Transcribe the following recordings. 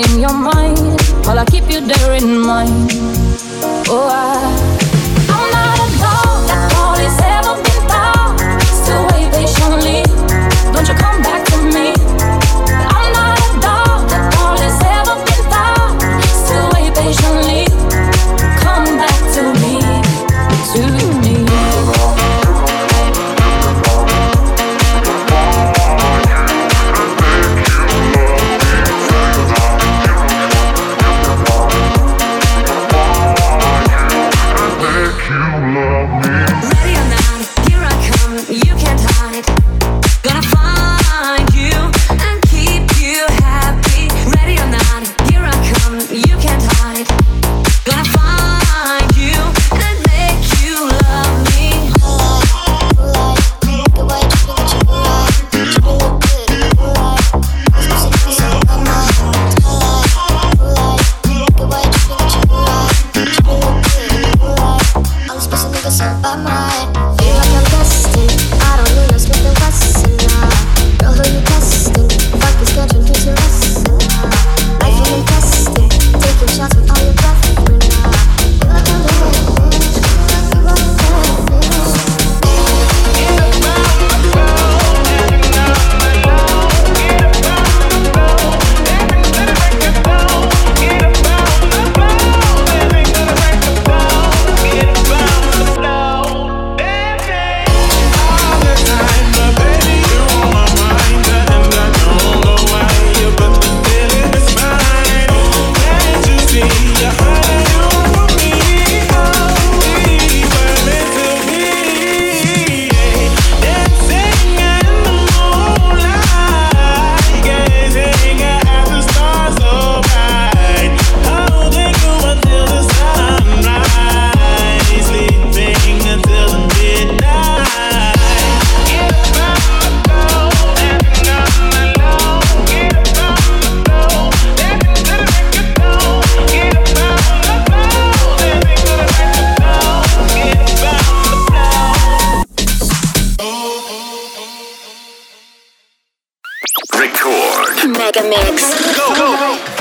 in your mind while I keep you there in mind. Oh, I. Go, go, go.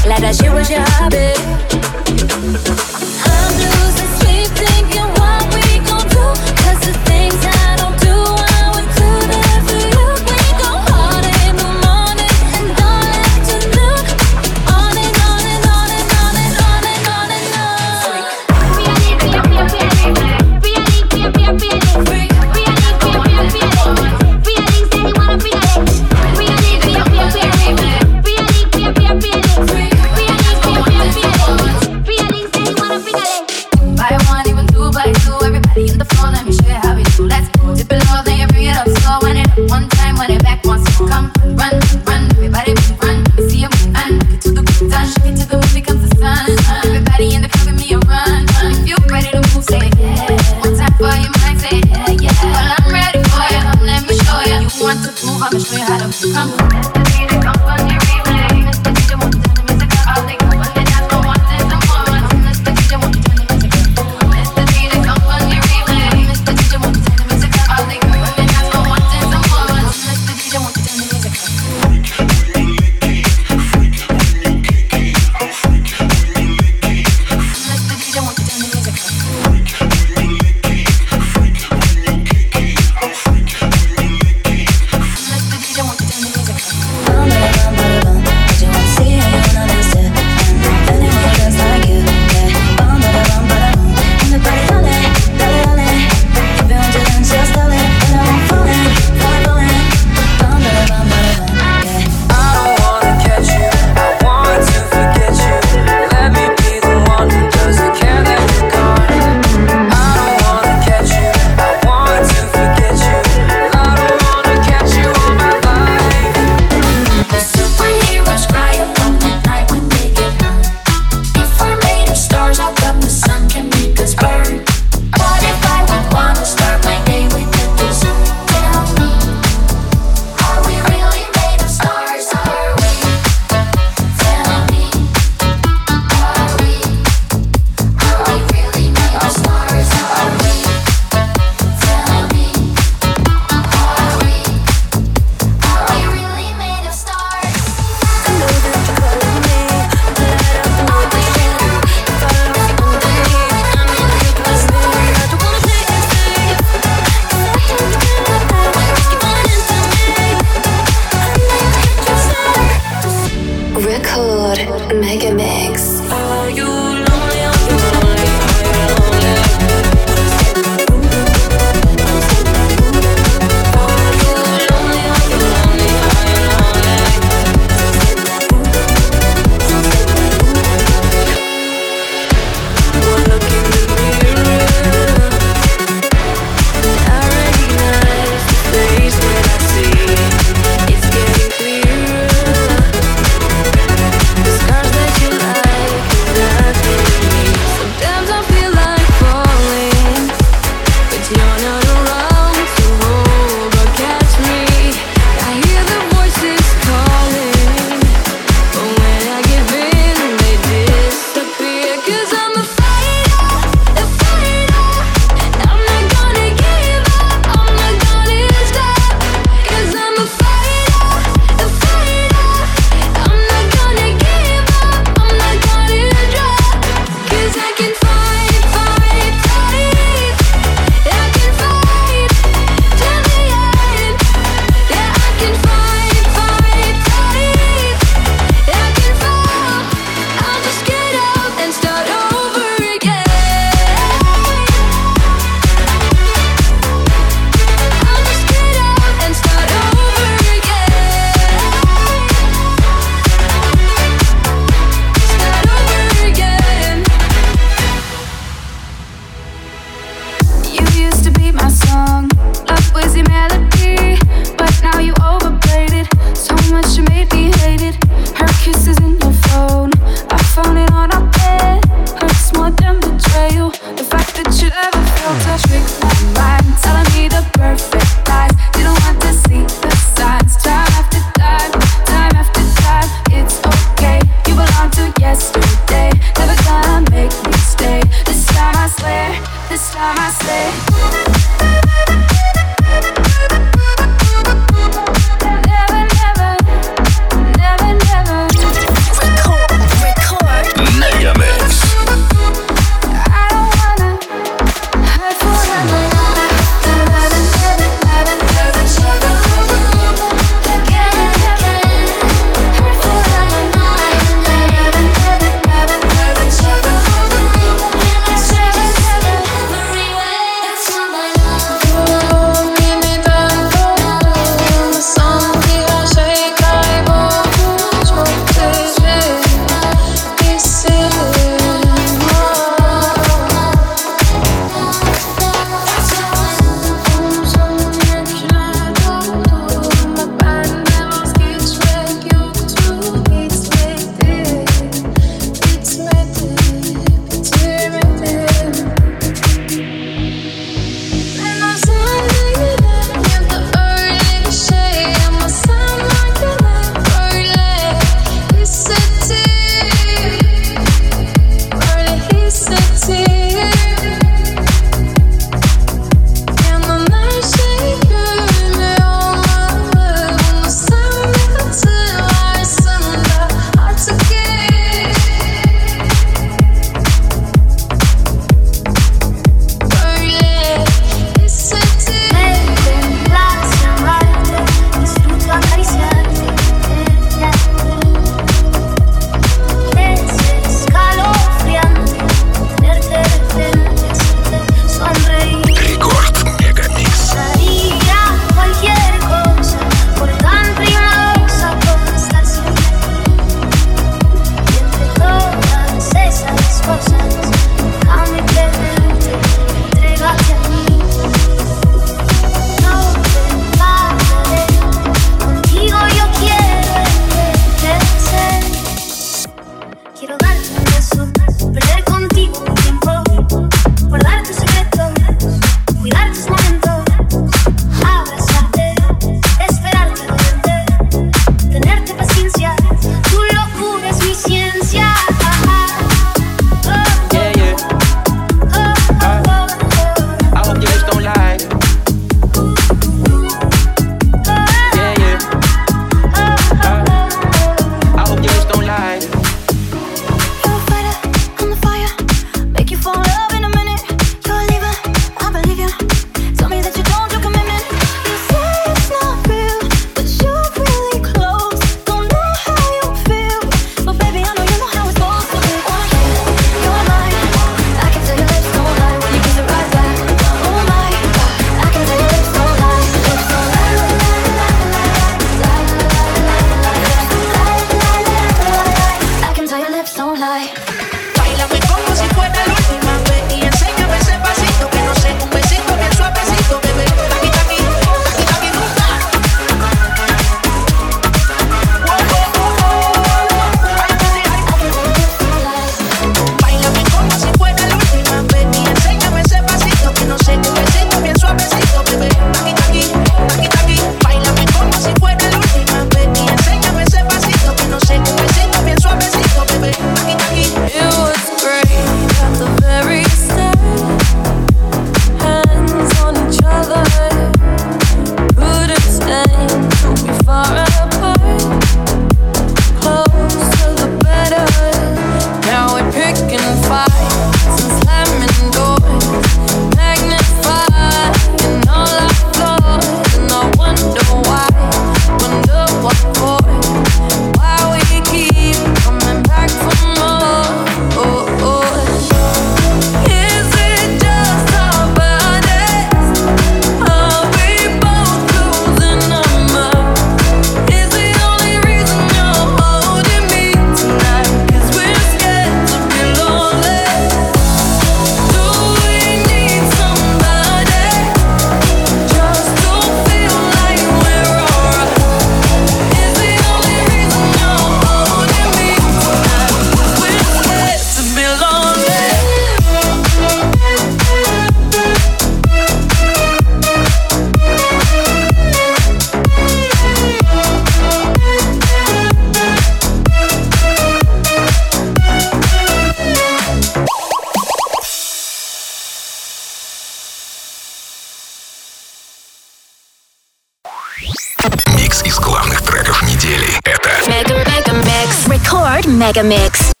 Микс из главных треков недели. Это Мега Рекорд Мега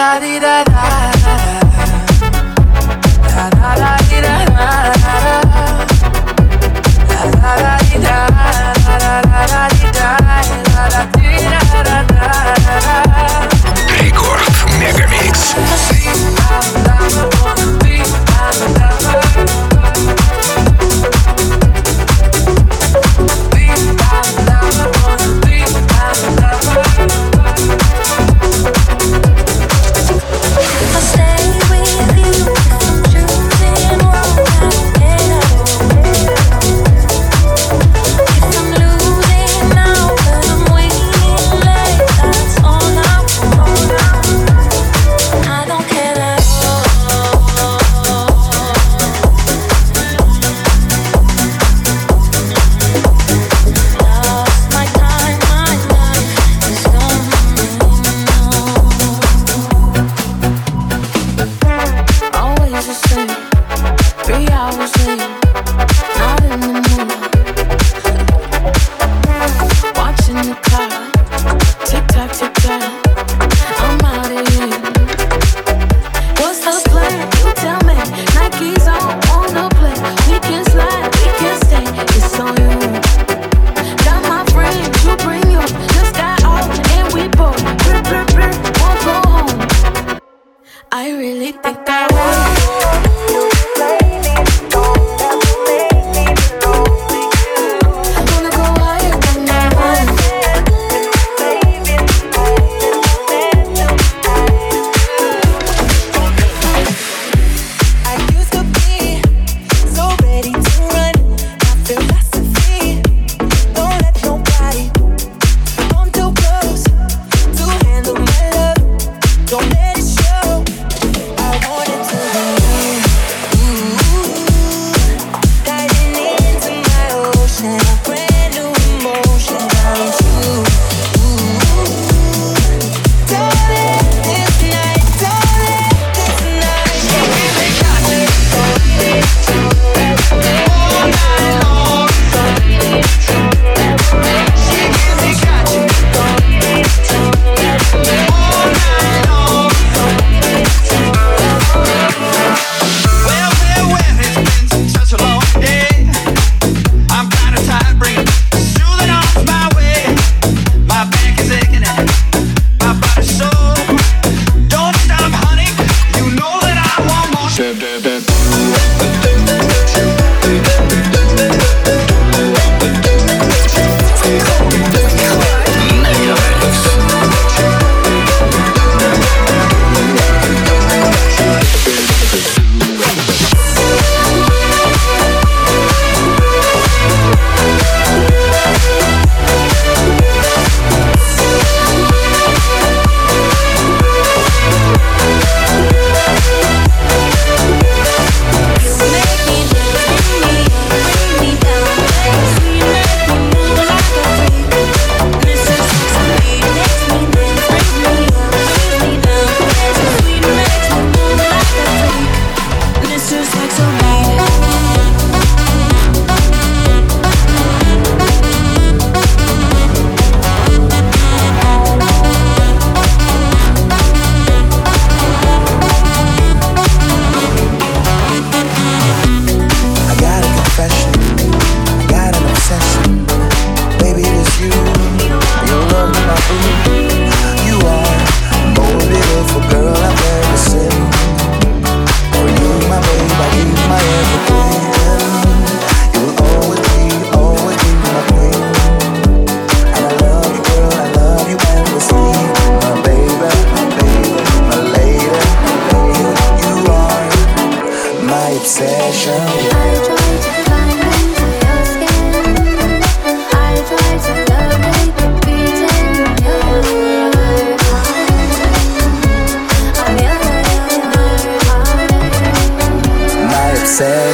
da dee da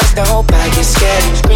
just The whole bag is scared